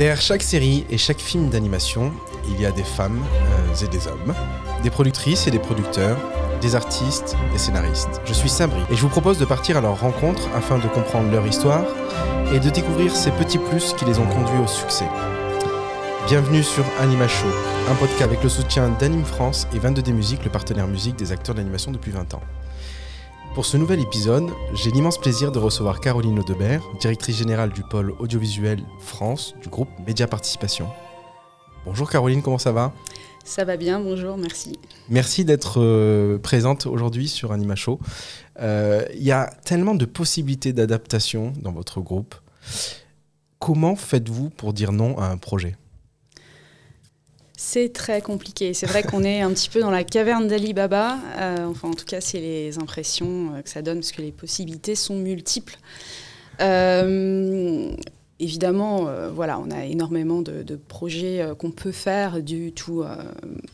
Derrière chaque série et chaque film d'animation, il y a des femmes euh, et des hommes, des productrices et des producteurs, des artistes, des scénaristes. Je suis Sabri et je vous propose de partir à leur rencontre afin de comprendre leur histoire et de découvrir ces petits plus qui les ont conduits au succès. Bienvenue sur Anima Show, un podcast avec le soutien d'Anime France et 22D Musique, le partenaire musique des acteurs d'animation depuis 20 ans. Pour ce nouvel épisode, j'ai l'immense plaisir de recevoir Caroline Audebert, directrice générale du pôle audiovisuel France du groupe Média Participation. Bonjour Caroline, comment ça va? Ça va bien, bonjour, merci. Merci d'être euh, présente aujourd'hui sur Anima Show. Euh, Il y a tellement de possibilités d'adaptation dans votre groupe. Comment faites-vous pour dire non à un projet? C'est très compliqué. C'est vrai qu'on est un petit peu dans la caverne d'Ali Baba. Euh, enfin, en tout cas, c'est les impressions euh, que ça donne parce que les possibilités sont multiples. Euh, évidemment, euh, voilà, on a énormément de, de projets euh, qu'on peut faire du tout euh,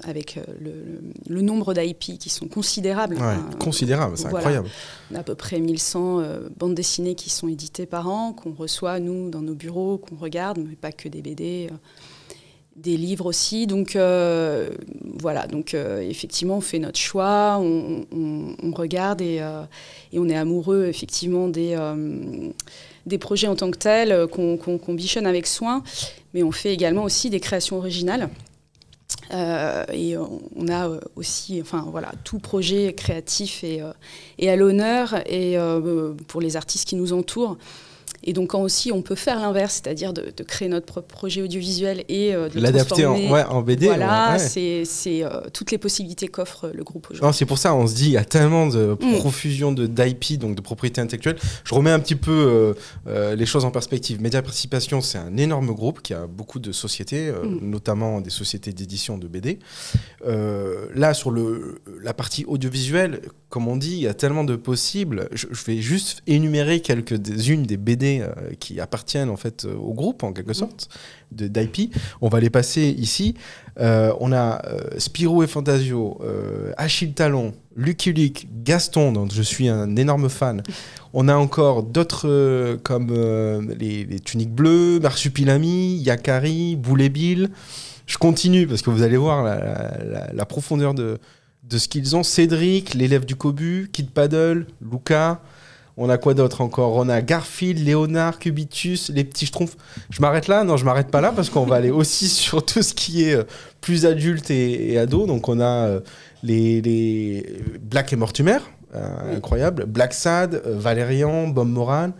avec le, le- le nombre d'IP qui sont considérables. Ouais, hein. Considérable, c'est voilà. incroyable. On a à peu près 1100 euh, bandes dessinées qui sont éditées par an, qu'on reçoit, nous, dans nos bureaux, qu'on regarde, mais pas que des BD, des livres aussi. Donc, euh, voilà, donc euh, effectivement, on fait notre choix, on, on- regarde et, euh, et on est amoureux, effectivement, des, des projets en tant que tels, qu'on bichonne avec soin, mais on fait également aussi des créations originales. Et on a aussi, enfin voilà, tout projet créatif et, euh, et à l'honneur et pour les artistes qui nous entourent. Et donc quand aussi on peut faire l'inverse, c'est-à-dire de, de créer notre propre projet audiovisuel et euh, de L'adapter en, transformer. ouais, en BD. voilà, ouais. c'est c'est, euh, toutes les possibilités qu'offre le groupe aujourd'hui. Non, c'est pour ça, on se dit, il y a tellement de Mm. profusion de d'IP, donc de propriété intellectuelle. Je remets un petit peu euh, les choses en perspective. Média Participation, c'est un énorme groupe qui a beaucoup de sociétés, Mm. notamment des sociétés d'édition de BD. Là, sur le, la partie audiovisuelle, comme on dit, il y a tellement de possibles. Je, je vais juste énumérer quelques-unes des BD euh, qui appartiennent en fait euh, au groupe, en quelque sorte, de d'IP. On va les passer ici. Euh, on a Spirou et Fantasio, Achille Talon, Lucky Luke, Gaston, dont je suis un énorme fan. On a encore d'autres comme les, Tuniques Bleues, Marsupilami, Yakari, Boulet Bill. Je continue parce que vous allez voir la, profondeur de, de ce qu'ils ont. Cédric, l'élève du Cobu, Kid Paddle, Luca. On a quoi d'autre encore? On a Garfield, Léonard, Cubitus, les petits schtroumpfs. Je m'arrête là? Non, je m'arrête pas là parce qu'on va aller aussi sur tout ce qui est euh, plus adulte et, et ado. Donc on a euh, les, les Black et Mortimer, euh, Oui. incroyable. Black Sad, Valérian, Bob Moran.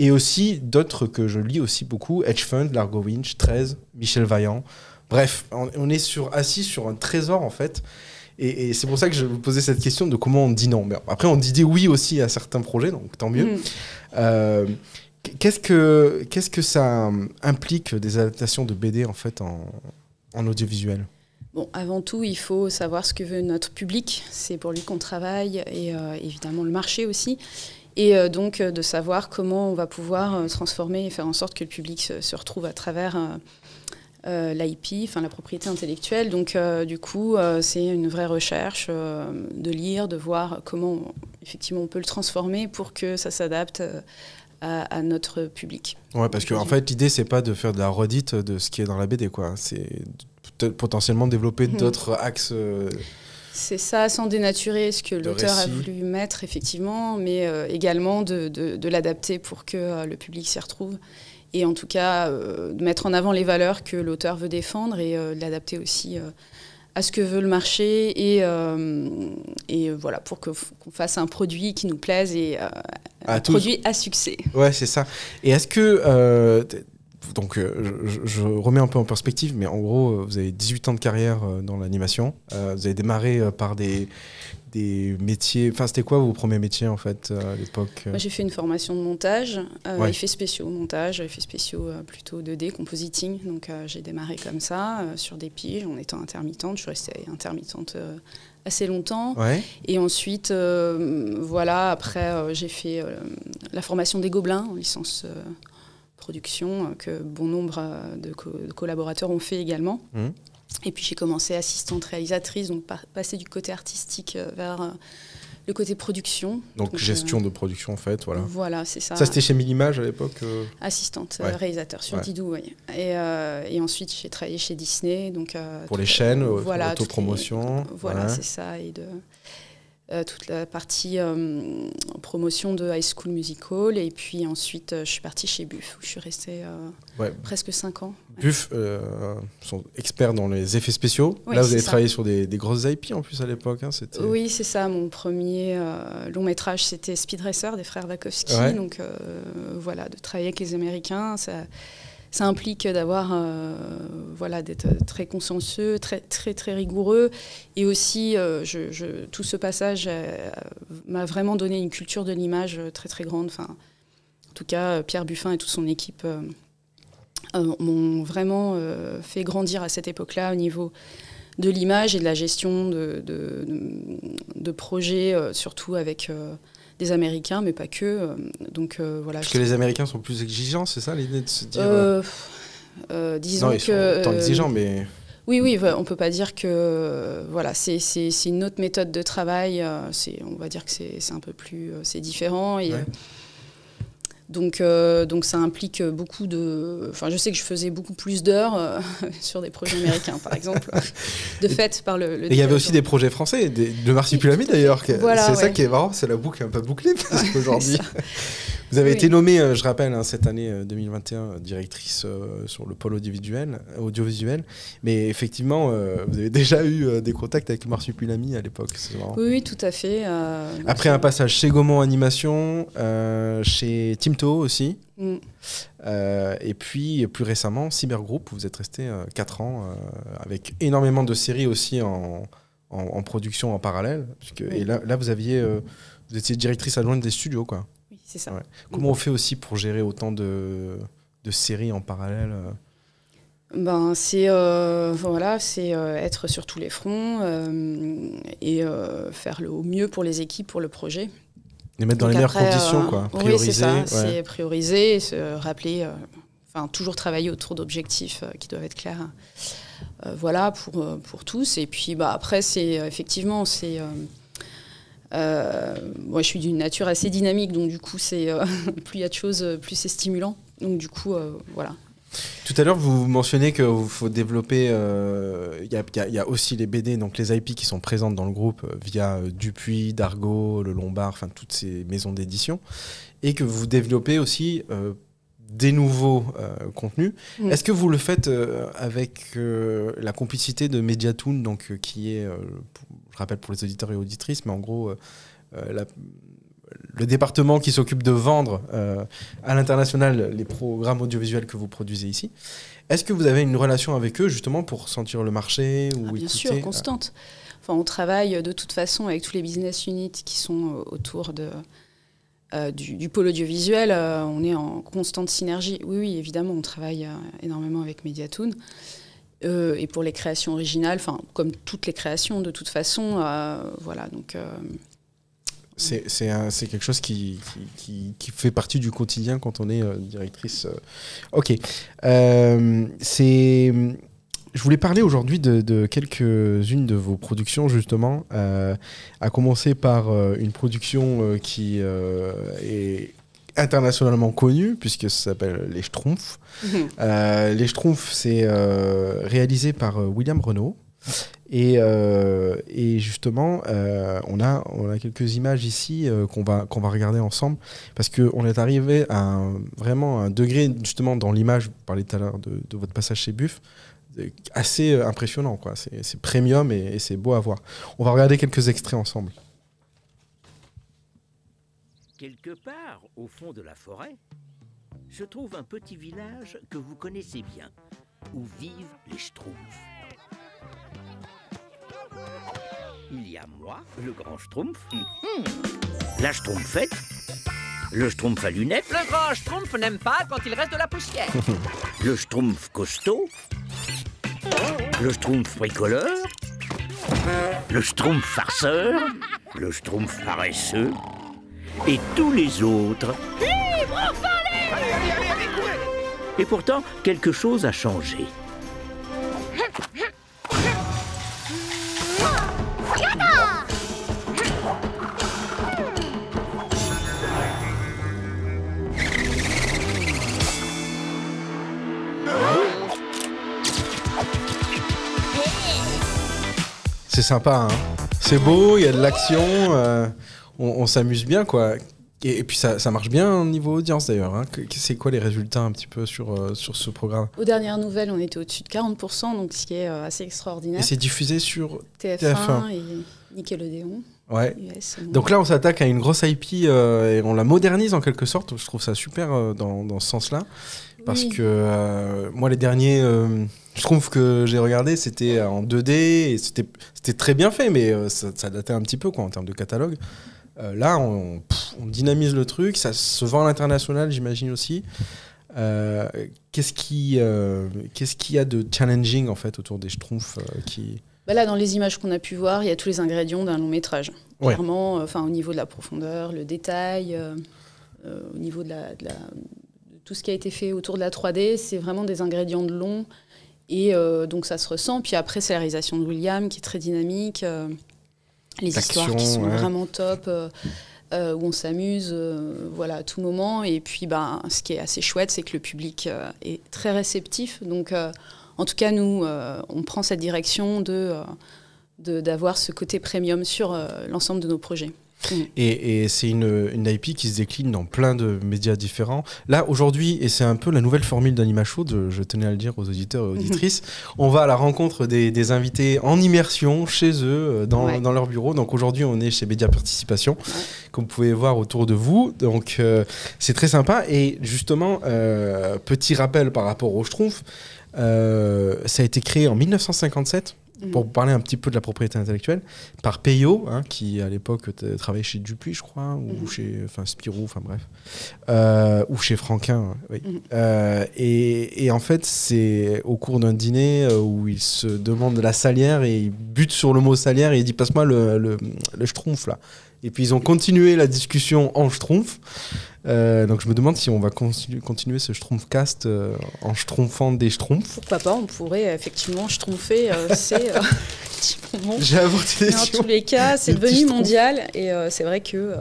Et aussi d'autres que je lis aussi beaucoup Hedge Fund, Largo Winch, 13, Michel Vaillant. Bref, on, on est sur, assis sur un trésor en fait. Et, et c'est pour ça que je vous posais cette question de comment on dit non. Mais après, on dit des oui aussi à certains projets, donc tant mieux. Mm. Euh, qu'est-ce que qu'est-ce que ça euh, implique des adaptations de BD en fait en, en audiovisuel? Bon, avant tout, il faut savoir ce que veut notre public. C'est pour lui qu'on travaille et euh, évidemment le marché aussi. Et donc de savoir comment on va pouvoir transformer et faire en sorte que le public se retrouve à travers euh, l'IP, enfin la propriété intellectuelle. Donc euh, du coup, euh, c'est une vraie recherche de lire, de voir comment effectivement on peut le transformer pour que ça s'adapte à, à notre public. Ouais, parce que en fait, l'idée c'est pas de faire de la redite de ce qui est dans la BD, quoi. C'est potentiellement développer Mhm. d'autres axes. C'est ça, sans dénaturer ce que l'auteur a voulu mettre, effectivement, mais euh, également de, de- de l'adapter pour que euh, le public s'y retrouve. Et en tout cas, euh, de mettre en avant les valeurs que l'auteur veut défendre et euh, de l'adapter aussi euh, à ce que veut le marché. Et, euh, et voilà, pour que- qu'on fasse un produit qui nous plaise et euh, À un tous. produit à succès. Ouais, c'est ça. Et est-ce que. euh, donc, je, je remets un peu en perspective, mais en gros, vous avez 18 ans de carrière dans l'animation. Vous avez démarré par des, des métiers. Enfin, c'était quoi vos premiers métiers, en fait, euh, à l'époque euh Moi, j'ai fait une formation de montage, euh, Ouais. effets spéciaux, montage, effets spéciaux euh, plutôt 2D, compositing. Donc, euh, j'ai démarré comme ça, sur des piges, en étant intermittente. Je suis restée intermittente assez longtemps. Ouais. Et ensuite, voilà, après, j'ai fait la formation des Gobelins en licence production, que bon nombre de, co- de collaborateurs ont fait également. Mhm. Et puis, j'ai commencé assistante réalisatrice, donc passer du côté artistique euh, vers euh, le côté production. Donc, gestion de production en fait, voilà. Voilà, c'est ça. Ça c'était chez Millimage à l'époque Assistante, réalisateur sur Didou, oui. Et, et, ensuite j'ai travaillé chez Disney. Donc, Pour les chaînes, voilà, autopromotion. Voilà, c'est ça. Et de, euh, toute la partie euh, promotion de High School Musical. Et puis ensuite, euh, je suis partie chez Buff, où je suis restée presque 5 ans. Buff sont experts dans les effets spéciaux. Là, vous avez travaillé sur des, grosses IP en plus à l'époque. Hein, oui, c'est ça. Mon premier long métrage, c'était Speed Racer des frères Wachowski. Donc voilà, de travailler avec les Américains, ça ça implique d'avoir, euh, voilà, d'être très consciencieux, très, très, très rigoureux. Et aussi, euh, je, tout ce passage euh, m'a vraiment donné une culture de l'image très, très grande. Enfin, en tout cas, Pierre Buffin et toute son équipe m'ont vraiment fait grandir à cette époque-là au niveau de l'image et de la gestion de, de, de projets, surtout avec des Américains, mais pas que. Euh, donc euh, voilà. Parce que les Américains sont plus exigeants, c'est ça l'idée de se dire euh, Disons non, ils que. Sont exigeants, mais. Oui, oui, on peut pas dire que voilà, c'est une autre méthode de travail. C'est, on va dire que c'est un peu plus, c'est différent. Et, donc, euh, donc ça implique beaucoup de. Enfin, je sais que je faisais beaucoup plus d'heures euh, sur des projets américains, par exemple, de fait par le. et il y avait aussi des projets français, de Marsupilami d'ailleurs. c'est ça qui est marrant, c'est la boucle un peu bouclée parce qu'aujourd'hui. Vous avez été nommée, euh, je rappelle, hein, cette année 2021, euh, directrice euh, sur le pôle audiovisuel, audiovisuel. Mais effectivement, vous avez déjà eu des contacts avec Marsupilami à l'époque. Oui, tout à fait. Après un passage chez Gaumont Animation, chez Timto aussi. Mm. et puis plus récemment, Cybergroup, vous êtes resté 4 ans avec énormément de séries aussi en, en, production en parallèle. Puisque, Et là, là, vous aviez, vous étiez directrice adjointe des studios, quoi. C'est ça. Comment on fait aussi pour gérer autant de, de séries en parallèle euh ben, c'est euh, voilà, c'est euh, être sur tous les fronts et faire le au mieux pour les équipes, pour le projet. Les mettre dans les meilleures conditions, quoi. Prioriser. Oui, c'est ça. C'est prioriser, se rappeler, enfin toujours travailler autour d'objectifs qui doivent être clairs. voilà pour pour tous. Et puis bah après c'est effectivement c'est euh, moi, je suis d'une nature assez dynamique, donc du coup, c'est euh, plus il y a de choses, plus c'est stimulant. Donc du coup, euh, voilà. Tout à l'heure, vous mentionnez qu'il faut développer. Il y, a aussi les BD, donc les IP qui sont présentes dans le groupe via Dupuis, Dargo, Le Lombard, enfin toutes ces maisons d'édition, et que vous développez aussi des nouveaux contenus. Mm. Est-ce que vous le faites avec la complicité de Mediatoon, donc qui est rappelle pour les auditeurs et auditrices, mais en gros, euh, euh, le département qui s'occupe de vendre euh, à l'international les programmes audiovisuels que vous produisez ici. Est-ce que vous avez une relation avec eux justement pour sentir le marché ou ah, Bien sûr, constante. Enfin, on travaille de toute façon avec tous les business units qui sont autour de, du, pôle audiovisuel. on est en constante synergie. Oui, oui, évidemment, on travaille énormément avec Mediatoon. Euh, et pour les créations originales, enfin comme toutes les créations de toute façon, euh, voilà donc. Euh, c'est quelque chose qui, qui, fait partie du quotidien quand on est directrice. Ok. c'est. Je voulais parler aujourd'hui de, de quelques-unes de vos productions, justement, à commencer par une production qui est internationalement connu, puisque ça s'appelle Les Schtroumpfs. Mhm. Euh, les Schtroumpfs, c'est euh, réalisé par euh, William Renault. Et, et justement, on, a, on a quelques images ici qu'on va, qu'on va regarder ensemble, parce qu'on est arrivé à un, vraiment un degré, justement, dans l'image, vous parliez tout à l'heure de, de, votre passage chez Buff, assez impressionnant. quoi. C'est premium et, et c'est beau à voir. On va regarder quelques extraits ensemble. Quelque part, au fond de la forêt, se trouve un petit village que vous connaissez bien, où vivent les Schtroumpfs. Il y a moi, le grand Schtroumpf, la Schtroumpfette, le Schtroumpf à lunettes. Le grand Schtroumpf n'aime pas quand il reste de la poussière. le Schtroumpf costaud, le Schtroumpf bricoleur, le Schtroumpf farceur, le Schtroumpf paresseux, et tous les autres. Allez, allez, allez, allez, courez Et pourtant, quelque chose a changé. C'est sympa, hein c'est beau, il y a de l'action. Euh, on, on s'amuse bien, quoi. Et, et puis ça, ça marche bien au niveau audience d'ailleurs. Hein. C'est quoi les résultats un petit peu sur, euh, sur ce programme? Aux dernières nouvelles, on était au-dessus de 40%, donc ce qui est euh, assez Et extraordinaire. c'est diffusé sur. TF1, TF1. et Nickelodeon, Ouais. US. et Donc là, on s'attaque à une grosse IP euh, et on la modernise en quelque sorte. Je trouve ça super euh, dans, dans ce sens-là. Parce Oui. que euh, moi, les derniers, euh, je trouve que j'ai regardé, c'était en 2D et c'était c'était très bien fait, mais euh, ça, ça datait un petit peu quoi, en termes de catalogue. Euh, là, on, pff, on dynamise le truc, ça se vend à l'international, j'imagine aussi. Euh, Qu'est-ce qui, euh, qu'est-ce qu'il y a de challenging en fait autour des Schtroumpfs qui... Bah là, dans les images qu'on a pu voir, il y a tous les ingrédients d'un long métrage. Ouais. Clairement, enfin, au niveau de la profondeur, le détail, au niveau de, la, de la- de tout ce qui a été fait autour de la 3D, c'est vraiment des ingrédients de long. Et donc ça se ressent. Puis après, c'est la réalisation de William qui est très dynamique. Les histoires qui sont ouais. vraiment top. euh, euh, où on s'amuse euh, voilà, à tout moment. Et puis, ben, ce qui est assez chouette, c'est que le public euh, est très réceptif. Donc, en tout cas, nous, on prend cette direction de, de- d'avoir ce côté premium sur l'ensemble de nos projets. Et, et c'est une, une IP qui se décline dans plein de médias différents. Là, aujourd'hui, et c'est un peu la nouvelle formule d'Animachou, je, je tenais à le dire aux auditeurs et auditrices, on va à la rencontre des, des invités en immersion chez eux, euh, dans, Ouais. dans leur bureau. Donc aujourd'hui, on est chez Média Participation, comme vous pouvez voir autour de vous. Donc euh, c'est très sympa. Et justement, euh, petit rappel par rapport au Schtroumpf, euh, ça a été créé en 1957 pour Mhm. parler un petit peu de la propriété intellectuelle, par Peyo, hein, qui à l'époque travaillait chez Dupuis, je crois, ou Mhm. chez enfin, Spirou, enfin bref, Euh, ou chez Franquin. Oui. Mhm. Euh, et, et en fait, c'est au cours d'un dîner euh, où il se demande de la salière et il bute sur le mot salière et il dit passe-moi le, le, le schtroumpf là. Et puis ils ont continué la discussion en schtroumpf. Euh, donc je me demande si on va continu- continuer ce schtroumpfcast euh, en schtroumpfant des schtroumpfs. Pourquoi pas, on pourrait effectivement schtroumpfer, euh, c'est euh, petit bonbon. J'ai avorté Mais en tous les cas, c'est petits devenu mondial et euh, c'est vrai que euh,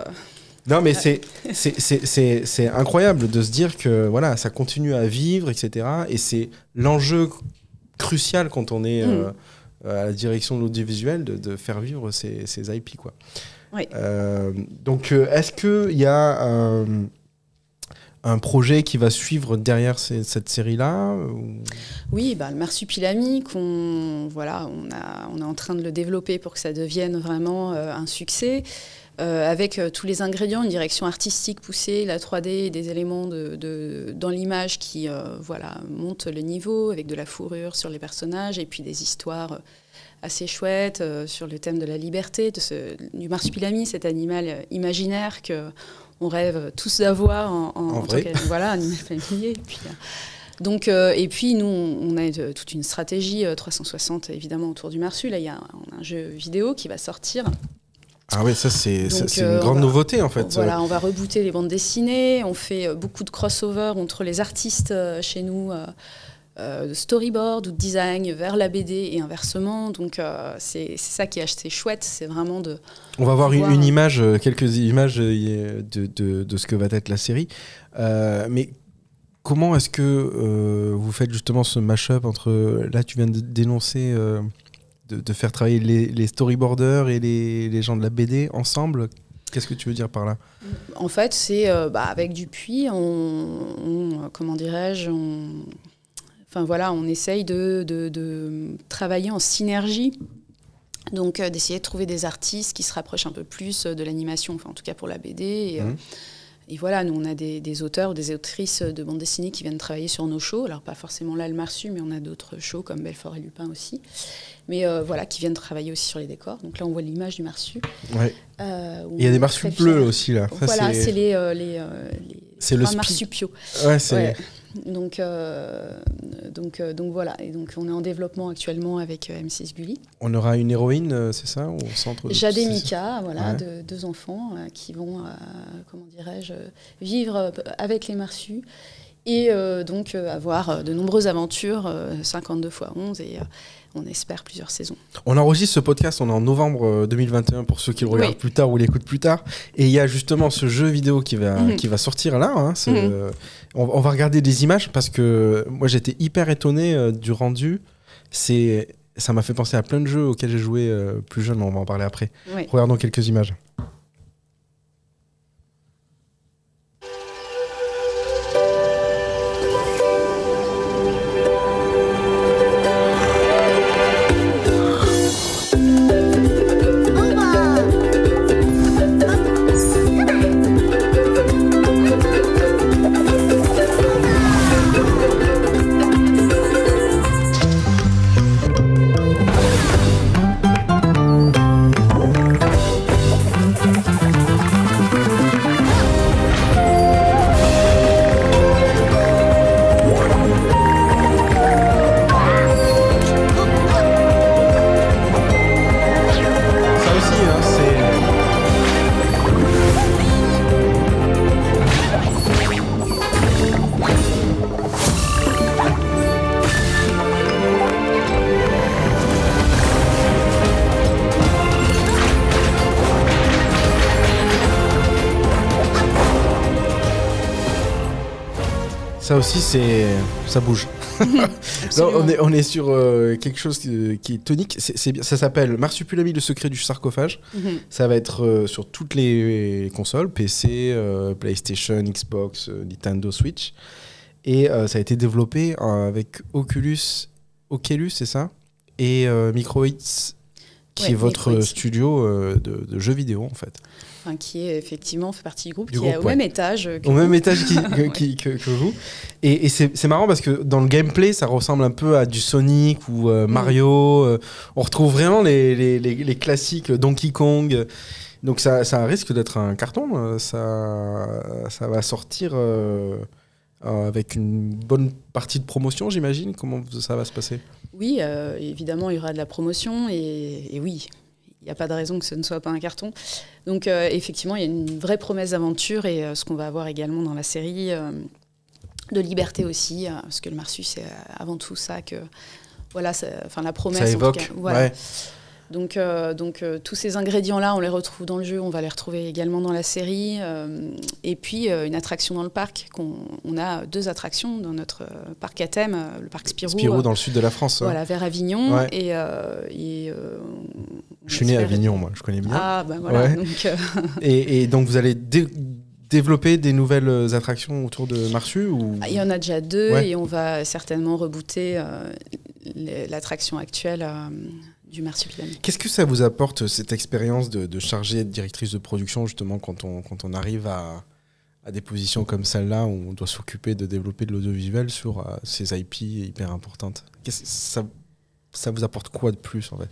Non, mais c'est incroyable de se dire que voilà, ça continue à vivre, etc. Et c'est l'enjeu crucial quand on est euh, à la direction de l'audiovisuel de, de faire vivre ces, ces IP. Quoi. Oui. Euh, donc, euh, est-ce qu'il y a un, un projet qui va suivre derrière ces- cette série-là ou- Oui, bah, le marsupilami, qu'on, voilà, on, a, on est en train de le développer pour que ça devienne vraiment euh, un succès, euh, avec euh, tous les ingrédients, une direction artistique poussée, la 3D, des éléments de, de- dans l'image qui euh, voilà, montent le niveau, avec de la fourrure sur les personnages, et puis des histoires euh, assez chouettes euh, sur le thème de la liberté, de ce, du marsupilami, cet animal euh, imaginaire que on rêve tous d'avoir en, en, En en tant voilà, animal familier. Et puis, euh, donc, euh, et puis nous, on on a euh, toute une stratégie euh, 360 évidemment autour du Marsu. Là, il y a un, jeu vidéo qui va sortir. Ah oui, ça c'est une grande va- nouveauté en fait. Voilà, on va rebooter les bandes dessinées. On fait beaucoup de crossover entre les artistes chez nous, de storyboard ou de design vers la BD et inversement. Donc euh, c'est ça qui est assez chouette, c'est vraiment de On va voir une, une image, euh, quelques images euh, de, de- de ce que va être la série. Euh, mais comment est-ce que euh, vous faites justement ce mash-up entre. Là, tu viens de dénoncer euh, de, de faire travailler les, les storyboarders et les, les gens de la BD ensemble? Qu'est-ce que tu veux dire par là? En fait, c'est euh, bah, avec Dupuis, on, on, euh, comment dirais-je, on, enfin voilà, on essaye de, de- de travailler en synergie. Donc euh, d'essayer de trouver des artistes qui se rapprochent un peu plus euh, de l'animation, enfin en tout cas pour la BD. Et, euh, Mhm. et voilà, nous on a des, des auteurs ou des autrices de bande dessinée qui viennent travailler sur nos shows. Alors pas forcément là le Marsu, mais on a d'autres shows comme Belfort et Lupin aussi. Mais euh, voilà, qui viennent travailler aussi sur les décors. Donc là on voit l'image du Marsu. Ouais. euh, Il y a des très bleus aussi là. Ça, Voilà, c'est- les, les, le marsupiaux. Ouais, c'est. Ouais. Donc, euh, donc, euh, donc voilà. Et donc on est en développement actuellement avec euh, M6 Gulli. On aura une héroïne, c'est ça au centre de- Jade et Mika, voilà, Ouais. de- deux enfants qui vont, comment dirais-je, vivre avec les marsus et donc avoir de nombreuses aventures, euh, 52 fois 11 et on espère plusieurs saisons. On enregistre ce podcast, on est en novembre euh, 2021 pour ceux qui le regardent Oui. plus tard ou l'écoutent plus tard. Et il y a justement ce jeu vidéo qui va, Mhm. qui va sortir là. hein, Mhm. euh, on, on va regarder des images parce que moi j'étais hyper étonné euh, du rendu. C'est, ça m'a fait penser à plein de jeux auxquels j'ai joué euh, plus jeune, mais on va en parler après. Oui. Regardons quelques images. Ça aussi, c'est. Ça bouge. Là, on, est, on est sur euh, quelque chose qui, qui est tonique. C'est, c'est bien. Ça s'appelle Marsupilami, le secret du sarcophage. Mhm. Ça va être euh, sur toutes les consoles, PC, euh, PlayStation, Xbox, Nintendo Switch. Et ça a été développé avec Oculus, Oculus, c'est ça? Et Microids, qui Ouais, est votre Microids. studio de, de jeux vidéo en fait. Enfin, qui est effectivement fait partie du groupe, Du qui est au ouais. même étage. que Au même étage qui- que, qui- que- que vous. Et, et c'est marrant parce que dans le gameplay, ça ressemble un peu à du Sonic ou euh, Mario. euh, on retrouve vraiment les, les- les- les classiques Donkey Kong. Donc ça, ça risque d'être un carton. euh, Ça, ça va sortir euh, avec une bonne partie de promotion, j'imagine. Comment ça va se passer? Oui, euh, évidemment, il y aura de la promotion et, et oui, il n'y a pas de raison que ce ne soit pas un carton. Donc, euh, effectivement, il y a une vraie promesse d'aventure et euh, ce qu'on va avoir également dans la série, euh, de liberté aussi, parce que le Marsus, c'est avant tout ça que. Voilà, enfin la promesse. Ça en tout évoque. cas, voilà. ouais. Donc, euh, donc euh, tous ces ingrédients-là, on les retrouve dans le jeu, on va les retrouver également dans la série. euh, et puis une attraction dans le parc. qu'on- on a deux attractions dans notre parc à thème, le parc Spirou. Spirou dans le sud de la France. voilà, vers Avignon. Ouais. Et, et, on Je suis né à Avignon, moi, je connais bien. Ah, ben voilà. Ouais. Donc, Et, et donc vous allez dé- développer des nouvelles attractions autour de Marsu ou... il y en a déjà deux Ouais. et on va certainement rebooter l'attraction actuelle du Marsupilami. Qu'est-ce que ça vous apporte, cette expérience de, de chargée de directrice de production, justement, quand on, quand on arrive à, à des positions comme celle-là, où on doit s'occuper de développer de l'audiovisuel sur euh, ces IP hyper importantes? Ça, ça vous apporte quoi de plus, en fait?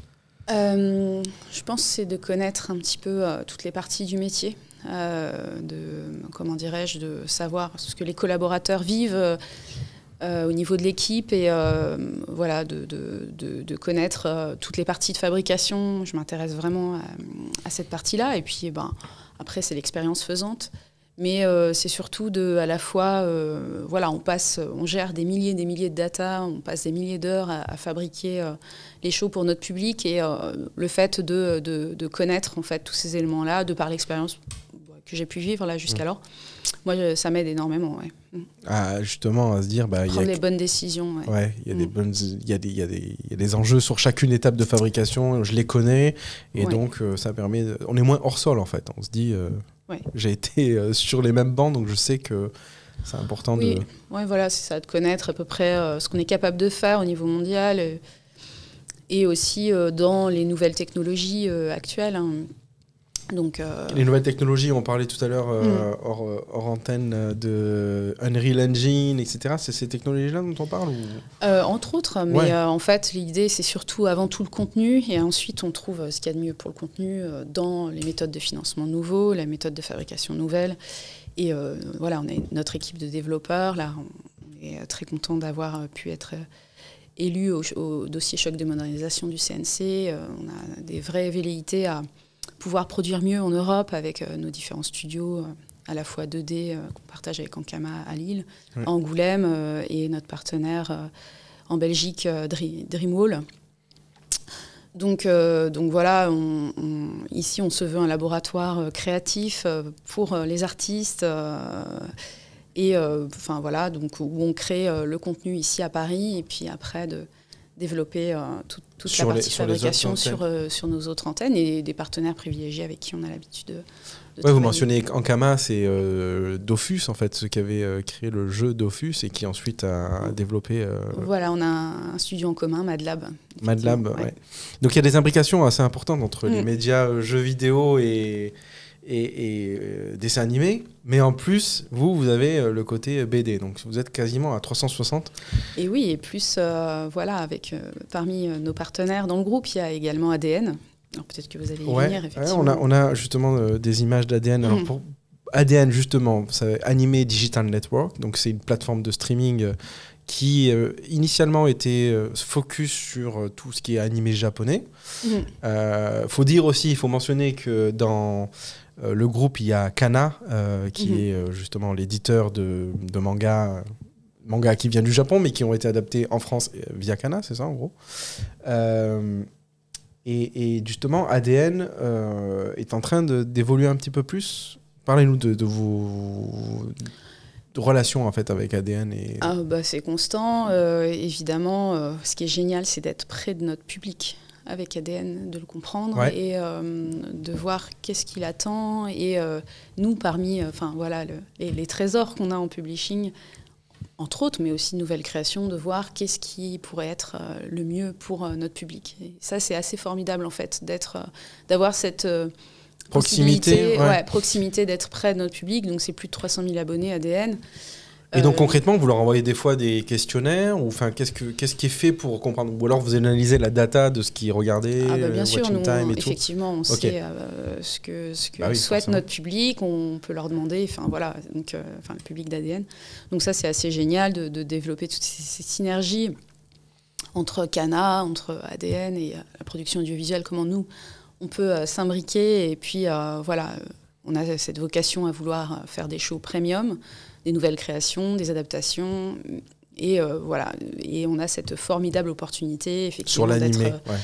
Euh, je pense que c'est de connaître un petit peu euh, toutes les parties du métier, euh, de comment dirais-je, de savoir ce que les collaborateurs vivent au niveau de l'équipe et euh, voilà de, connaître euh, toutes les parties de fabrication. Je m'intéresse vraiment à, cette partie-là et puis eh ben après c'est l'expérience faisante. Mais euh, c'est surtout de, à la fois, euh, voilà, on passe, on gère des milliers, des milliers de data, on passe des milliers d'heures à, fabriquer euh, les shows pour notre public et euh, le fait de, de- connaître en fait tous ces éléments-là, de par l'expérience que j'ai pu vivre là jusqu'alors, moi ça m'aide énormément. Ouais. À, Justement, à se dire, bah, il y a Prendre les bonnes décisions. ouais. Ouais, il y a des Mm. bonnes, il y a des, y a des, il y a des enjeux sur chacune étape de fabrication. Je les connais et Ouais. donc euh, ça permet. de- on est moins hors sol en fait. On se dit, euh, Ouais. j'ai été euh, sur les mêmes bancs, donc je sais que c'est important Oui, de. ouais, voilà, c'est ça, de connaître à peu près ce qu'on est capable de faire au niveau mondial et aussi dans les nouvelles technologies actuelles. hein. Donc, euh, Les nouvelles technologies, on parlait tout à l'heure euh, Mm. hors, euh, hors antenne de Unreal Engine, etc. C'est ces technologies-là dont on parle ou... Euh, entre autres, mais Ouais. en fait, l'idée, c'est surtout avant tout le contenu, et ensuite, on trouve ce qu'il y a de mieux pour le contenu dans les méthodes de financement nouveaux, la méthode de fabrication nouvelle. Et voilà, on a notre équipe de développeurs. Là, on est très content d'avoir pu être élu au, au dossier choc de modernisation du CNC. On a des vraies velléités à pouvoir produire mieux en Europe avec euh, nos différents studios. euh, à la fois 2D euh, qu'on partage avec Ankama à Lille, à Angoulême euh, et notre partenaire euh, en Belgique, Dre- Dreamwall. Donc, donc voilà, on- on- ici on se veut un laboratoire créatif pour les artistes et enfin voilà donc où on crée le contenu ici à Paris et puis après de développer euh, tout- toute Sur la partie les fabrication sur, euh, sur nos autres antennes et des partenaires privilégiés avec qui on a l'habitude de, de Ouais, vous travailler. mentionnez Ankama, c'est euh, Dofus en fait, ceux qui avaient créé le jeu Dofus et qui ensuite a développé Voilà, on a un, studio en commun, MadLab. MadLab. effectivement, ouais. Donc il y a des imbrications assez importantes entre les Mm. médias jeux vidéo et, et, et, euh, dessins animés, mais en plus, vous, vous avez euh, le côté BD, donc vous êtes quasiment à 360. Et oui, et plus, euh, voilà, avec euh, parmi euh, nos partenaires dans le groupe, il y a également ADN. Alors peut-être que vous allez y Ouais, venir, ouais, effectivement. on, a, on a justement euh, des images d'ADN. Alors Mhm. pour ADN, justement, c'est Animé Digital Network, donc c'est une plateforme de streaming euh, qui euh, initialement était euh, focus sur euh, tout ce qui est animé japonais. Euh, faut dire aussi, il faut mentionner que dans le groupe, il y a Kana, qui Mhm. est justement l'éditeur de, de mangas, euh, mangas qui viennent du Japon, mais qui ont été adaptés en France via Kana, c'est ça en gros. Et, et justement, ADN est en train d'évoluer un petit peu plus. Parlez-nous de, de vos de relations en fait avec ADN et Ah, bah, c'est constant. Euh, évidemment, euh, ce qui est génial, c'est d'être près de notre public avec ADN, de le comprendre Ouais. et euh, de voir qu'est-ce qu'il attend. Et nous, parmi enfin, voilà, le- les, les trésors qu'on a en publishing, entre autres, mais aussi nouvelles créations, de voir qu'est-ce qui pourrait être le mieux pour notre public. Et ça, c'est assez formidable, en fait, d'être, d'avoir cette... proximité. ouais. ouais, proximité d'être près de notre public. Donc, c'est plus de 300 000 abonnés ADN. Et donc Euh, concrètement, vous leur envoyez des fois des questionnaires ou enfin qu'est-ce que qu'est-ce qui est fait pour comprendre? Ou alors vous analysez la data de ce qui est regardé, Ah bah bien euh, sûr, watching nous, time et tout. effectivement, on sait euh, ce que, ce que Bah oui, souhaite forcément. notre public, on peut leur demander, enfin voilà, donc, euh, enfin, le public d'ADN. Donc ça, c'est assez génial de, de développer toutes ces, ces synergies entre Cana, entre ADN et la production audiovisuelle, comment nous, on peut euh, s'imbriquer et puis euh, voilà, euh, on a cette vocation à vouloir faire des shows premium, des nouvelles créations, des adaptations. Et euh, voilà, et on a cette formidable opportunité, effectivement, Sur l'animé. ouais.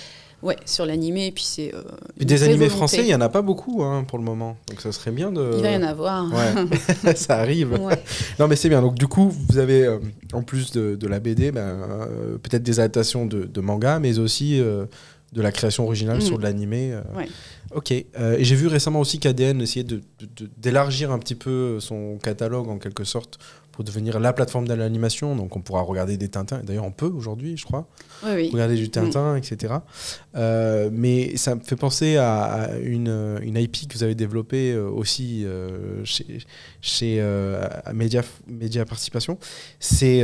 Ouais, sur l'animé, et puis c'est. euh, Et des animés volonté. français, il y en a pas beaucoup hein, pour le moment. Donc ça serait bien de. Il va y en avoir. Ouais, ça arrive. Ouais. Non mais c'est bien. Donc du coup, vous avez euh, en plus de, de la BD, ben, euh, peut-être des adaptations de, de manga, mais aussi de la création originale Mhm. sur de l'animé. euh. Ouais. Ok. Euh, et j'ai vu récemment aussi qu'ADN essayait de- de- de- d'élargir un petit peu son catalogue en quelque sorte pour devenir la plateforme de l'animation. Donc on pourra regarder des Tintins. D'ailleurs, on peut aujourd'hui, je crois, Oui, oui. regarder du Tintin, etc. Euh, mais ça me fait penser à, à une, une IP que vous avez développée aussi euh, chez, chez Média Participation. C'est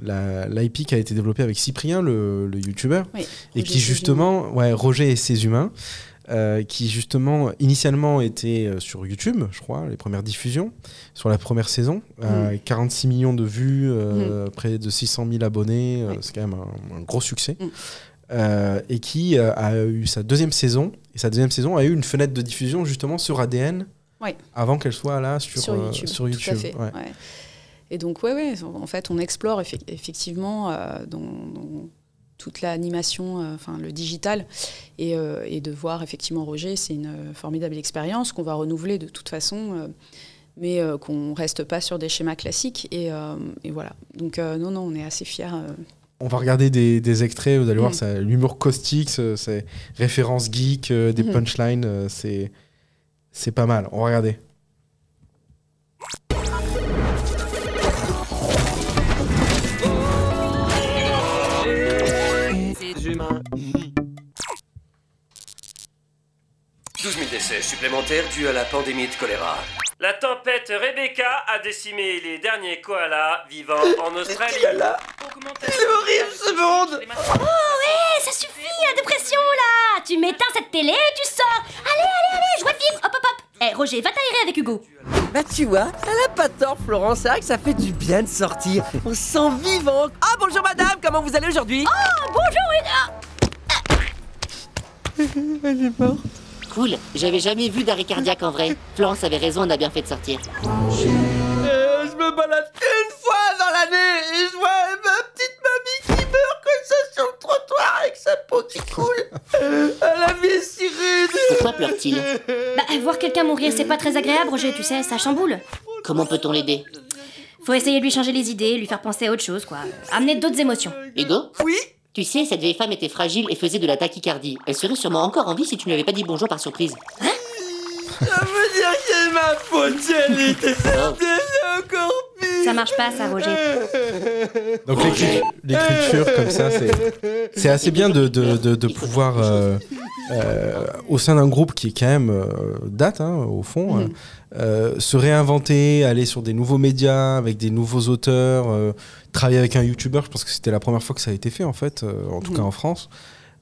l'IP qui a été développée avec Cyprien, le, le youtubeur, Oui, et qui justement, ouais, Roger et ses humains, euh, qui justement initialement était euh, sur YouTube, je crois, les premières diffusions, sur la première saison, euh, 46 millions de vues, euh, près de 600 000 abonnés, c'est quand même un, un gros succès, Mm. Euh, et qui euh, a eu sa deuxième saison, et sa deuxième saison a eu une fenêtre de diffusion justement sur ADN, Ouais. avant qu'elle soit là sur, sur euh, YouTube. sur Tout à YouTube, fait. ouais. ouais. Et donc, ouais, ouais, en fait, on explore effe- effectivement euh, dans, dans toute l'animation, euh, enfin le digital, et, euh, et de voir effectivement Roger, c'est une formidable expérience qu'on va renouveler de toute façon. mais qu'on reste pas sur des schémas classiques et, et voilà donc non non on est assez fiers On va regarder des, des extraits, vous allez voir, Mm. l'humour caustique, c'est c'est références geek, des punchlines, c'est c'est pas mal. On va regarder. 12 000 décès supplémentaires dus à la pandémie de choléra. La tempête Rebecca a décimé les derniers koalas vivant en Australie. C'est horrible ce monde. Eh, ça suffit la dépression là. Tu m'éteins cette télé et tu sors. Allez, allez, allez, je vois le film Hop, hop, hop. Eh, Roger, va t'aérer avec Hugo. Bah tu vois, elle a pas tort Florence, c'est vrai que ça fait du bien de sortir. On se sent vivant. Ah bonjour madame, comment vous allez aujourd'hui? Oh, bonjour Hugo. Elle est morte. Cool, j'avais jamais vu d'arrêt cardiaque en vrai. Florence avait raison, on a bien fait de sortir. Euh, je me balade une fois dans l'année et je vois ma petite mamie qui meurt comme ça sur le trottoir avec sa peau qui coule. Euh, la vie est si rude. Pourquoi pleure-t-il Bah, voir quelqu'un mourir, c'est pas très agréable, Roger, tu sais, ça chamboule. Comment peut-on l'aider Faut essayer de lui changer les idées, lui faire penser à autre chose, quoi. Amener d'autres émotions. Hugo Oui Tu sais, cette vieille femme était fragile et faisait de la tachycardie. Elle serait sûrement encore en vie si tu ne lui avais pas dit bonjour par surprise. Ça veut dire que c'est ma faute, encore pire Ça marche pas, ça, Roger. Donc l'écri- l'écriture comme ça, c'est c'est assez bien de, de, de, de pouvoir euh, euh, au sein d'un groupe qui est quand même euh, date hein, au fond, euh, se réinventer, aller sur des nouveaux médias avec des nouveaux auteurs, euh, travailler avec un youtubeur. Je pense que c'était la première fois que ça a été fait en fait, euh, en tout Mhm. cas en France.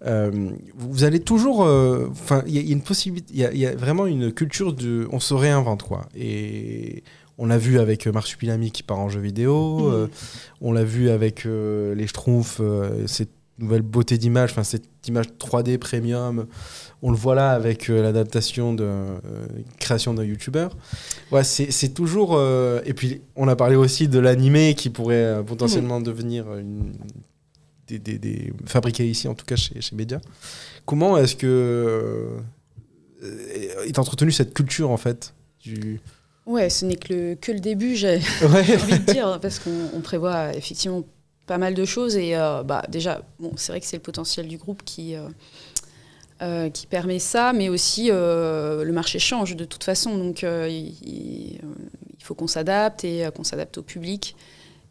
Euh, vous allez toujours, euh, enfin, il y, a- il y a une possibilité, il y a- il y, a vraiment une culture de, on se réinvente quoi. Et on l'a vu avec Marsupilami qui part en jeu vidéo. Euh, on l'a vu avec les Schtroumpfs, cette nouvelle beauté d'image, enfin cette image 3D premium. On le voit là avec euh, l'adaptation de euh, création d'un youtubeur. Ouais, c'est toujours. euh, et puis on a parlé aussi de l'animé qui pourrait potentiellement devenir une, des, des- des- fabriqué ici, en tout cas chez, chez Media. Comment est-ce que est entretenu cette culture en fait du... Ouais, ce n'est que le, que le début, j'ai Ouais. envie de dire, parce qu'on on prévoit effectivement pas mal de choses. Et euh, bah, déjà, bon, c'est vrai que c'est le potentiel du groupe qui, euh, euh, qui permet ça, mais aussi le marché change de toute façon. Donc il, faut qu'on s'adapte et qu'on s'adapte au public.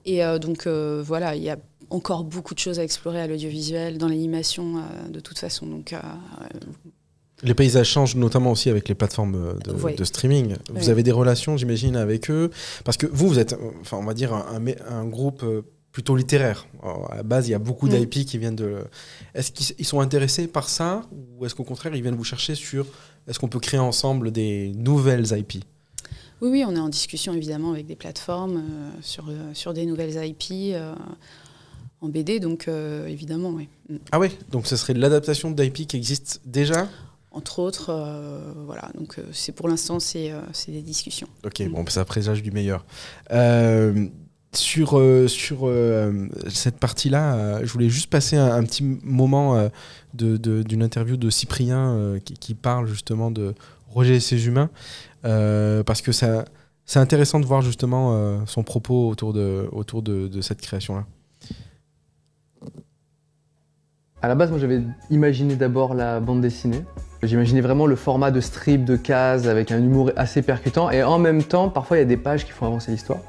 Et donc voilà, il y a encore beaucoup de choses à explorer à l'audiovisuel, dans l'animation, de toute façon. Donc Les paysages changent notamment aussi avec les plateformes de, streaming. Vous avez des relations, j'imagine, avec eux? Parce que vous, vous êtes, enfin, on va dire, un, un mé- un groupe plutôt littéraire. Alors, à la base, il y a beaucoup Mm. d'IP qui viennent de... Est-ce qu'ils ils sont intéressés par ça Ou est-ce qu'au contraire, ils viennent vous chercher sur... Est-ce qu'on peut créer ensemble des nouvelles IP Oui, oui, on est en discussion évidemment avec des plateformes euh, sur, sur des nouvelles IP euh, en BD, donc euh, évidemment, oui. Mm. Ah ouais? Donc ce serait l'adaptation d'IP qui existe déjà? Entre autres, euh, voilà, donc euh, c'est pour l'instant, c'est euh, des discussions. Ok, bon, ça présage du meilleur. Sur euh, sur euh, cette partie-là, euh, je voulais juste passer un, petit moment d'une interview de Cyprien qui, parle justement de Roger et ses humains, parce que c'est intéressant de voir justement son propos autour de, autour de cette création-là. À la base, moi j'avais imaginé d'abord la bande dessinée. J'imaginais vraiment le format de strip, de cases, avec un humour assez percutant, et en même temps, parfois il y a des pages qui font avancer l'histoire.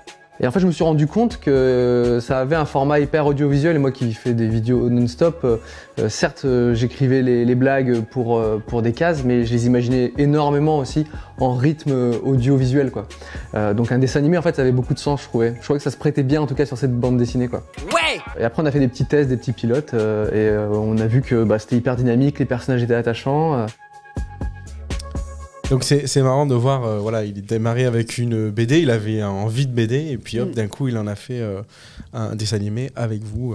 Et en fait, je me suis rendu compte que ça avait un format hyper audiovisuel, et moi qui fais des vidéos non-stop, euh, euh, certes euh, j'écrivais les, les blagues pour, euh, pour des cases, mais je les imaginais énormément aussi en rythme audiovisuel. Quoi. Euh, donc un dessin animé, en fait, ça avait beaucoup de sens, je trouvais. Je trouvais que ça se prêtait bien, en tout cas, sur cette bande dessinée. Quoi. Ouais Et après, on a fait des petits tests, des petits pilotes, euh, et euh, on a vu que bah, c'était hyper dynamique, les personnages étaient attachants. Donc c'est marrant de voir, euh, voilà, il est démarré avec une BD, il avait envie de BD, et puis hop, Mm. d'un coup, il en a fait euh, un dessin animé avec vous.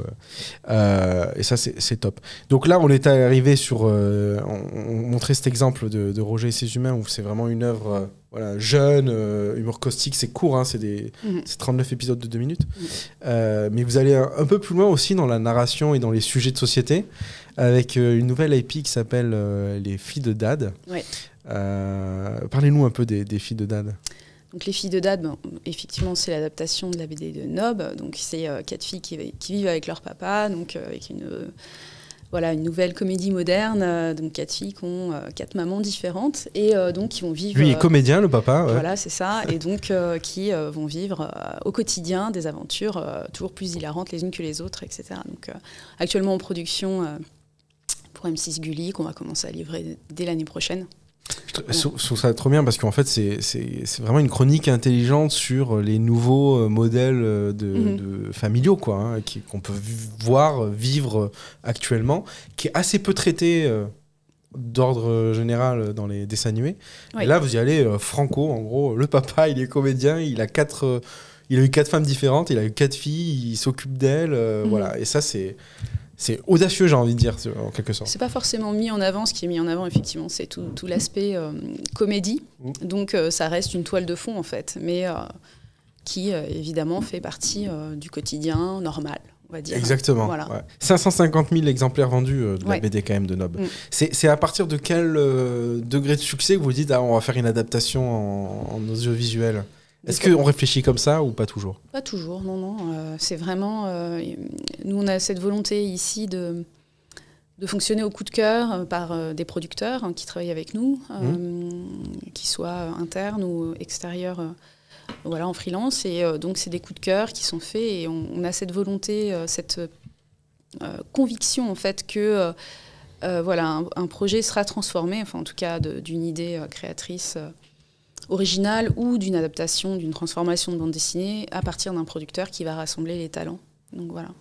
euh, et ça, c'est top. Donc là, on est arrivé sur. on, on montrait cet exemple de, de Roger et ses humains, où c'est vraiment une œuvre voilà, jeune, humour caustique, c'est court, hein, c'est des- Mhm. c'est 39 épisodes de 2 minutes. Euh, mais vous allez un, un peu plus loin aussi dans la narration et dans les sujets de société, avec une nouvelle IP qui s'appelle Les filles de Dad. Ouais. Euh, Parlez-nous un peu des, des filles de Dad. Donc les filles de Dad, bon, effectivement, c'est l'adaptation de la BD de Nob. Donc c'est euh, quatre filles qui, qui vivent avec leur papa, donc euh, avec une euh, voilà une nouvelle comédie moderne. donc quatre filles qui ont quatre mamans différentes et donc qui vont vivre. Lui est comédien, le papa. ouais. Voilà, c'est ça. Et donc, qui vont vivre au quotidien des aventures toujours plus hilarantes les unes que les autres, etc. Donc, actuellement en production pour M6 Gulli, qu'on va commencer à livrer dès l'année prochaine. Je tr- je trouve- ça trop bien parce qu'en fait, c'est- c'est c'est vraiment une chronique intelligente sur les nouveaux euh, modèles euh, de, Mhm. de familiaux quoi, hein, qui- qu'on peut voir euh, vivre euh, actuellement, qui est assez peu traité euh, d'ordre euh, général dans les dessins animés. Oui. Et là, vous y allez euh, franco, en gros, le papa, il est comédien, il a quatre, euh, il a eu quatre femmes différentes, il a eu quatre filles, il s'occupe d'elles, euh, Mhm. voilà. Et ça, c'est c'est audacieux, j'ai envie de dire, en quelque sorte. C'est pas forcément mis en avant. Ce qui est mis en avant, effectivement, c'est tout, tout l'aspect euh, comédie. Mhm. Donc, euh, ça reste une toile de fond, en fait, mais euh, qui, évidemment, fait partie du quotidien normal, on va dire. Exactement. Voilà. ouais. 550 000 exemplaires vendus de la Ouais. BD quand même de Nob. Mm. C'est à partir de quel degré de succès que vous dites ah, on va faire une adaptation en, en audiovisuel? Est-ce qu'on réfléchit comme ça ou pas toujours? Pas toujours, non, non. euh, c'est vraiment. euh, nous, on a cette volonté ici de, de fonctionner au coup de cœur euh, par euh, des producteurs hein, qui travaillent avec nous, euh, qui soient internes ou extérieurs. voilà, en freelance. Et donc, c'est des coups de cœur qui sont faits et on, on a cette volonté, cette conviction, en fait, que voilà, un, un projet sera transformé, enfin, en tout cas, d'une idée créatrice originale ou d'une adaptation, d'une transformation de bande dessinée à partir d'un producteur qui va rassembler les talents. Donc, voilà. Donc,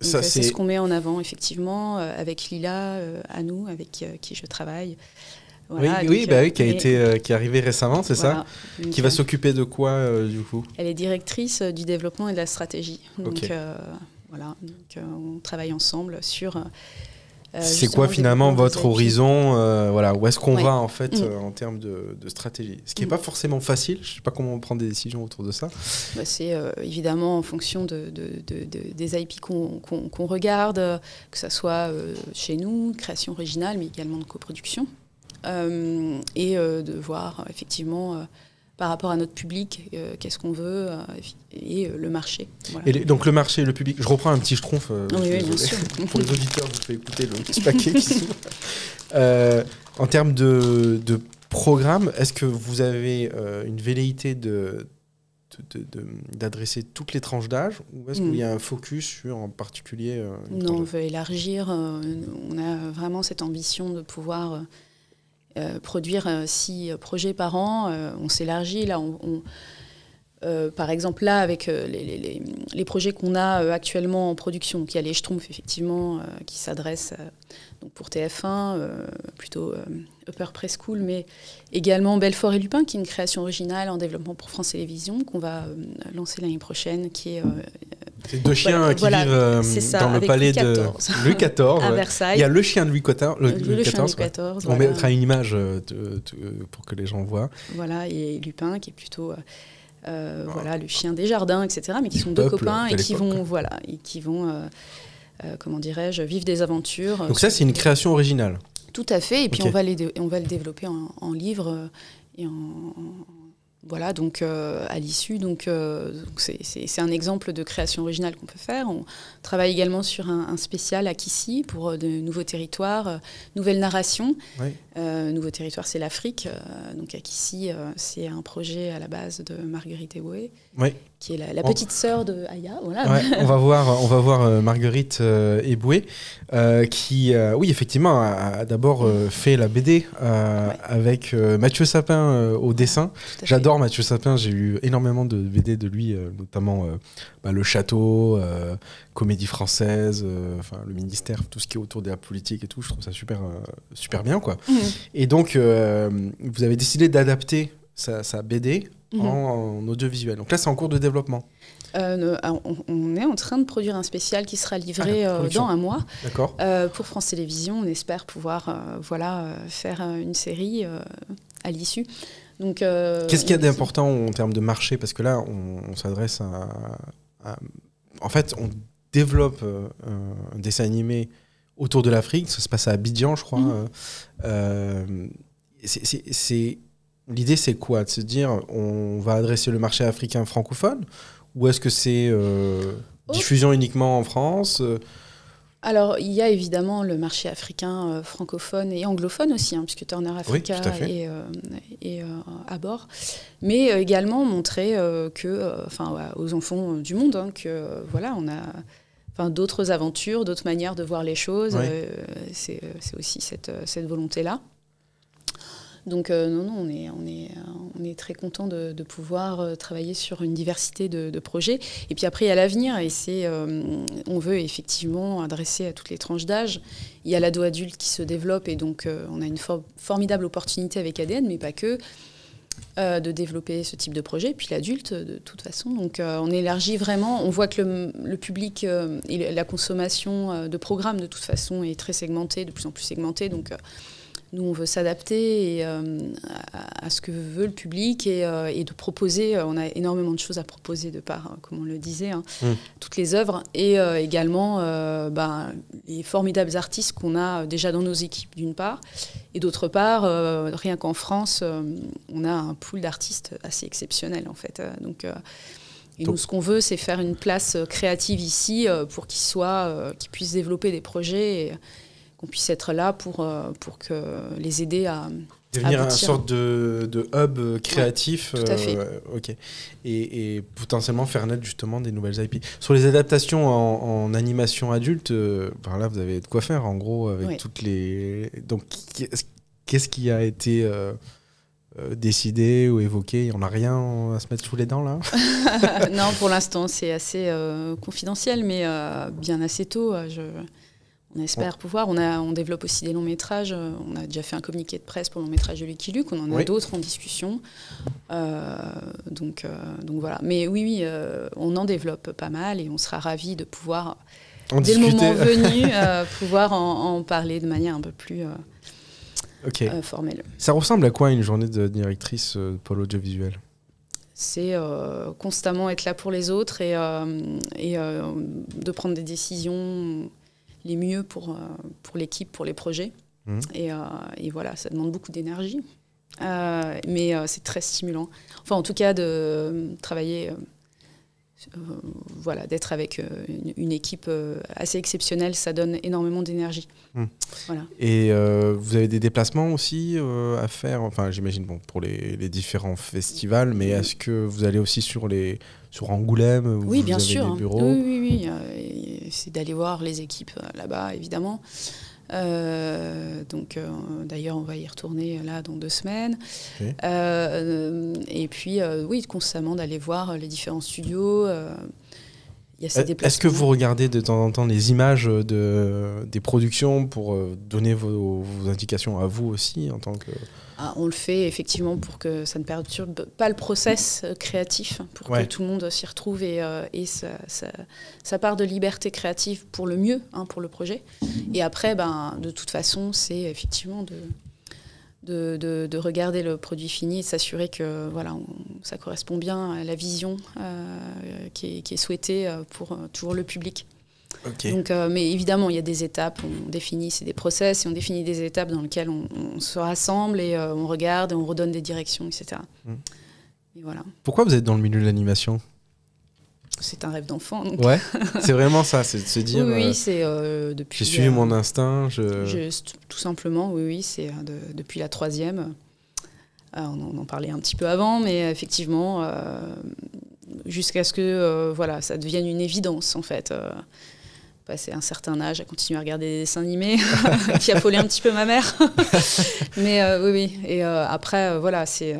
Ça, euh, c'est c'est- ce qu'on met en avant, effectivement, euh, avec Lila, euh, à nous, avec euh, qui je travaille. Voilà, oui, oui, donc, bah oui, qui a et- été, qui est arrivé récemment, c'est voilà. ça Donc, Qui va s'occuper de quoi du coup Elle est directrice du développement et de la stratégie. Donc voilà, on travaille ensemble sur. Euh, C'est quoi le finalement votre horizon euh, Voilà, où est-ce qu'on Ouais. va en fait Mm. euh, en termes de, de stratégie? Ce qui n'est Mm. pas forcément facile. Je sais pas comment on prend des décisions autour de ça. Bah, c'est euh, évidemment en fonction de, de- de- de- des IP qu'on regarde, que ce soit chez nous, création originale, mais également de coproduction. Et de voir effectivement par rapport à notre public, euh, qu'est-ce qu'on veut, euh, et euh, le marché. Voilà. Et les- donc le marché, le public. Je reprends un petit schtroumpf. Oui, bien sûr. Pour les auditeurs, vous fais écouter le petit paquet qui s'ouvre. En termes de, de programme, est-ce que vous avez une velléité de d'adresser toutes les tranches d'âge ou est-ce Mm. qu'il y a un focus sur en particulier euh, Non, on veut élargir. euh, on a vraiment cette ambition de pouvoir produire euh, six projets par an. Euh, on s'élargit. Là, euh, par exemple, là, avec euh, les, projets qu'on a euh, actuellement en production, y a les Schtroumpfs, effectivement, euh, qui s'adressent euh, donc pour TF1, euh, plutôt euh, Upper Preschool, mais également Belfort et Lupin, qui est une création originale en développement pour France Télévisions, qu'on va euh, lancer l'année prochaine, qui est euh, C'est deux chiens Voilà, qui voilà, vivent euh, ça, dans le palais Louis de. Louis XIV. à. Versailles. Il y a le chien de Louis XIV. Le, Le Louis chien de XIV, Louis ouais. XIV, On voilà. mettra une image euh, de- de- pour que les gens voient. Voilà, et Lupin qui est plutôt euh, euh, voilà, le chien des jardins, etc. Mais qui sont deux copains et qui vont, voilà, et qui vont euh, comment dirais-je, vivre des aventures. Donc ça, c'est une création originale. Tout à fait, et puis on, va les on va le développer en, en livre et en. en- voilà, donc euh, à l'issue, donc euh, c'est- un exemple de création originale qu'on peut faire. On travaille également sur un, un spécial à Kissy pour euh, de nouveaux territoires, nouvelles narrations. Oui. Euh, nouveau territoire, c'est l'Afrique. donc à Kissy, euh, c'est un projet à la base de Marguerite Eboué, Oui. qui est la, la On- petite sœur de Aya. Voilà. Ouais, on va voir, on va voir euh, Marguerite euh, Eboué, euh, qui, euh, oui, effectivement, a, a d'abord fait la BD avec Mathieu Sapin au dessin. J'adore Mathieu Sapin, j'ai eu énormément de BD de lui, notamment bah, Le Château, Comédie Française, enfin le ministère, tout ce qui est autour de la politique et tout. Je trouve ça super, super bien, quoi. Mhm. Et donc, vous avez décidé d'adapter sa, sa BD Mhm. en, en audiovisuel. Donc là, c'est en cours de développement. Euh, alors, on, on est en train de produire un spécial qui sera livré Ah, la euh, dans un mois. D'accord Euh, pour France Télévisions, on espère pouvoir euh, voilà, faire une série à l'issue. Donc, Qu'est-ce qu'il y a d'important en termes de marché? Parce que là, on, on s'adresse à, à- En fait, on développe un, dessin animé autour de l'Afrique. Ça se passe à Abidjan, je crois. Mhm. C'est- L'idée, c'est quoi? De se dire, on va adresser le marché africain francophone? Ou est-ce que c'est euh, Oh. diffusion uniquement en France Euh, Alors, il y a évidemment le marché africain euh, francophone et anglophone aussi, hein, puisque Turner Africa fait. est, euh, est, euh, à bord. Mais également montrer que, enfin, ouais, aux enfants du monde, hein, que voilà, on a enfin, d'autres aventures, d'autres manières de voir les choses. C'est aussi cette, cette volonté-là. Donc euh, non, non, euh, on est très content de, pouvoir euh, travailler sur une diversité de, projets. Et puis après, il y a l'avenir, on veut effectivement adresser à toutes les tranches d'âge. Il y a l'ado adulte qui se développe, et donc on a une for- formidable opportunité avec ADN, mais pas que, de développer ce type de projet. Puis l'adulte, de toute façon. Donc on élargit vraiment. On voit que le, public et la consommation de programmes, de toute façon, est très segmentée, de plus en plus segmentée. Donc nous, on veut s'adapter euh, à, à ce que veut le public et, euh, et de proposer. euh, On a énormément de choses à proposer de par, euh, comme on le disait, hein, Mm. toutes les œuvres et euh, également ben, les formidables artistes qu'on a déjà dans nos équipes, d'une part. Et d'autre part, rien qu'en France, on a un pool d'artistes assez exceptionnel, en fait. Donc, et nous, ce qu'on veut, c'est faire une place créative ici pour qu'ils soient, qu'ils puissent développer des projets et qu'on puisse être là pour, euh, pour que les aider à, Devenir une sorte de, de hub créatif. tout à fait. euh, ok. Et, et potentiellement faire naître justement des nouvelles IP. Sur les adaptations en, en animation adulte, euh, ben là vous avez de quoi faire en gros avec toutes les. Donc qu'est-ce- qui a été euh, décidé ou évoqué? On n'a rien à se mettre sous les dents là? Non, pour l'instant, c'est assez confidentiel, mais bien assez tôt. je- on espère pouvoir. On, a, on développe aussi des longs métrages. On a déjà fait un communiqué de presse pour le long métrage de Lucky Luke. On en a d'autres en discussion. Euh, donc, euh, donc voilà. Mais oui, oui, euh, on en développe pas mal et on sera ravis de pouvoir, En dès le moment venu, pouvoir en, en parler de manière un peu plus formelle. Ça ressemble à quoi une journée de directrice euh, de pôle audiovisuel c'est constamment être là pour les autres et, et de prendre des décisions les mieux pour, euh, pour l'équipe, pour les projets. Mhm. Et, euh, et voilà, ça demande beaucoup d'énergie. Euh, mais c'est très stimulant. Enfin, en tout cas, de travailler, voilà, d'être avec euh, une, une équipe euh, assez exceptionnelle, ça donne énormément d'énergie. Mhm. Voilà. Et euh, vous avez des déplacements aussi euh, à faire? Enfin, j'imagine bon, pour les, les différents festivals, mais est-ce que vous allez aussi sur, les, sur Angoulême où Oui, vous bien avez sûr. des hein. bureaux? Oui, oui, oui. euh, C'est d'aller voir les équipes euh, là-bas, évidemment. Euh, donc, euh, d'ailleurs, on va y retourner euh, là dans deux semaines. Euh, et puis, oui, constamment d'aller voir les différents studios. Il y a ces Est-ce que vous regardez de temps en temps les images de, des productions pour euh, donner vos, vos indications à vous aussi en tant que... Ah, on le fait effectivement pour que ça ne perturbe pas le process euh, créatif, pour Ouais. que tout le monde s'y retrouve et, euh, et ça, ça- ça part de liberté créative pour le mieux, hein, pour le projet. Et après, ben, de toute façon, c'est effectivement de, de, de- de regarder le produit fini et de s'assurer que voilà, on- ça correspond bien à la vision euh, qui, est, qui est souhaitée euh, pour euh, toujours le public. Donc, euh, mais évidemment, il y a des étapes, on définit, c'est des process, et on définit des étapes dans lesquelles on, on se rassemble et euh, on regarde et on redonne des directions, etc. Mm. Et voilà, Pourquoi vous êtes dans le milieu de l'animation? C'est un rêve d'enfant. Ouais, c'est vraiment ça, c'est de se dire... oui, oui, euh, c'est depuis. J'ai suivi mon instinct, je... Tout simplement, oui, oui, c'est de- depuis la troisième. Euh, on, en- parlait un petit peu avant, mais effectivement, euh, jusqu'à ce que euh, voilà, ça devienne une évidence, en fait. Euh, passer un certain âge à continuer à regarder des dessins animés, qui affolait un petit peu ma mère. mais euh, oui, oui. Et euh, après, euh, voilà, c'est.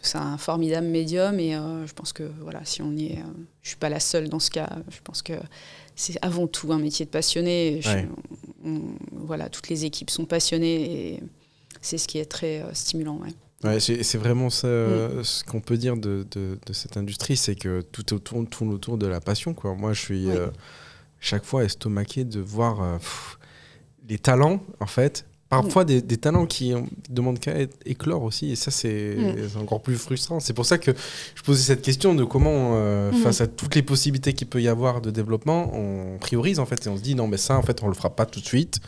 c'est un formidable médium et je pense que voilà, si on y est, je suis pas la seule dans ce cas. Je pense que c'est avant tout un métier de passionné. Je- Ouais. on- voilà, toutes les équipes sont passionnées et c'est ce qui est très euh, stimulant. ouais. Ouais, c'est vraiment ça, Mm. euh, ce qu'on peut dire de, de- de cette industrie, c'est que tout autour, tourne autour de la passion. Quoi. Moi, je suis Oui. euh, chaque fois estomaqué de voir euh, pff, les talents, en fait. Parfois, des, des talents qui demandent qu'à éclore aussi. Et ça, c'est Mm. c'est encore plus frustrant. C'est pour ça que je posais cette question de comment, euh, face à toutes les possibilités qu'il peut y avoir de développement, on priorise, en fait. Et on se dit, non, mais ça, en fait, on le fera pas tout de suite.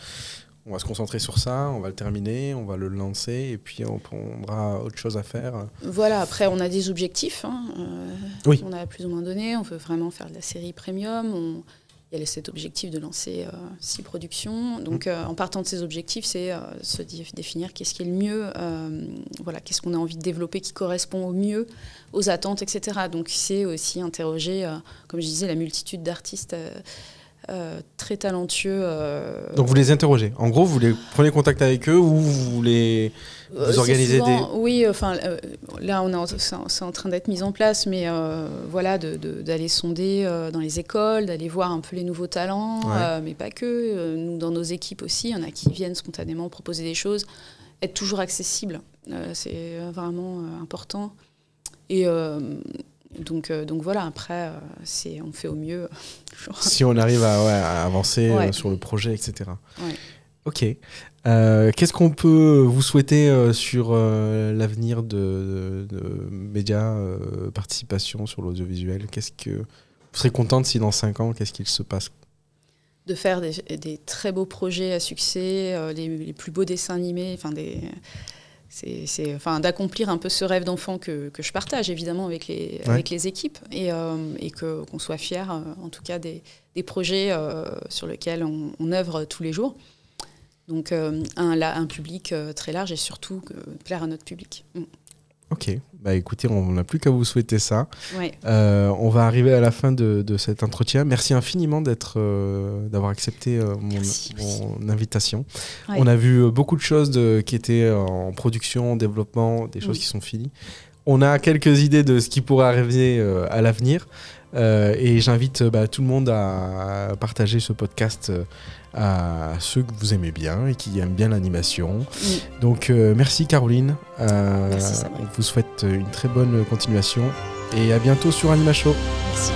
On va se concentrer sur ça, on va le terminer, on va le lancer, et puis on prendra autre chose à faire. Voilà, après, on a des objectifs. hein, euh, Oui. On a plus ou moins donné. On veut vraiment faire de la série premium. On- Il y a cet objectif de lancer euh, six productions. Donc, euh, en partant de ces objectifs, c'est se dé- définir qu'est-ce qui est le mieux, voilà, qu'est-ce qu'on a envie de développer qui correspond au mieux aux attentes, etc. Donc, c'est aussi interroger, comme je disais, la multitude d'artistes euh, très talentueux. euh, Donc vous les interrogez. En gros, vous les prenez contact avec eux ou vous les Euh, vous organisez souvent- Oui, enfin, là, on c'est en, train d'être mis en place, mais voilà, de- de- d'aller sonder dans les écoles, d'aller voir un peu les nouveaux talents, Ouais. mais pas que. Nous, dans nos équipes aussi, il y en a qui viennent spontanément proposer des choses. Être toujours accessible, c'est vraiment important. Et donc, euh, donc voilà, après, euh, c'est, on fait au mieux. Si on arrive à, ouais, à avancer euh, Ouais. sur le projet, etc. Ouais. Ok. Euh, Qu'est-ce qu'on peut vous souhaiter sur l'avenir de, de, de médias, participation sur l'audiovisuel? Qu'est-ce que vous serez contente si dans 5 ans, qu'est-ce qu'il se passe? De faire des, des très beaux projets à succès, les, les plus beaux dessins animés, enfin des c'est, enfin, d'accomplir un peu ce rêve d'enfant que, que je partage évidemment avec les, Ouais. avec les équipes et, euh, et que, qu'on soit fiers euh, en tout cas des, des projets euh, sur lesquels on, on œuvre tous les jours. Donc euh, un, là, un public très large et surtout plaire à notre public. Mm. Ok, bah écoutez, on n'a plus qu'à vous souhaiter ça. Ouais. Euh, on va arriver à la fin de, de cet entretien. Merci infiniment d'être, euh, d'avoir accepté euh, mon, Merci. mon invitation. Ouais. On a vu beaucoup de choses de- qui étaient en production, en développement, des choses Oui. qui sont finies. On a quelques idées de ce qui pourrait arriver à l'avenir. Et j'invite bah, tout le monde à partager ce podcast à ceux que vous aimez bien et qui aiment bien l'animation. Donc euh, merci Caroline. Euh, Merci, on vous souhaite une très bonne continuation et à bientôt sur Anima Show. Merci.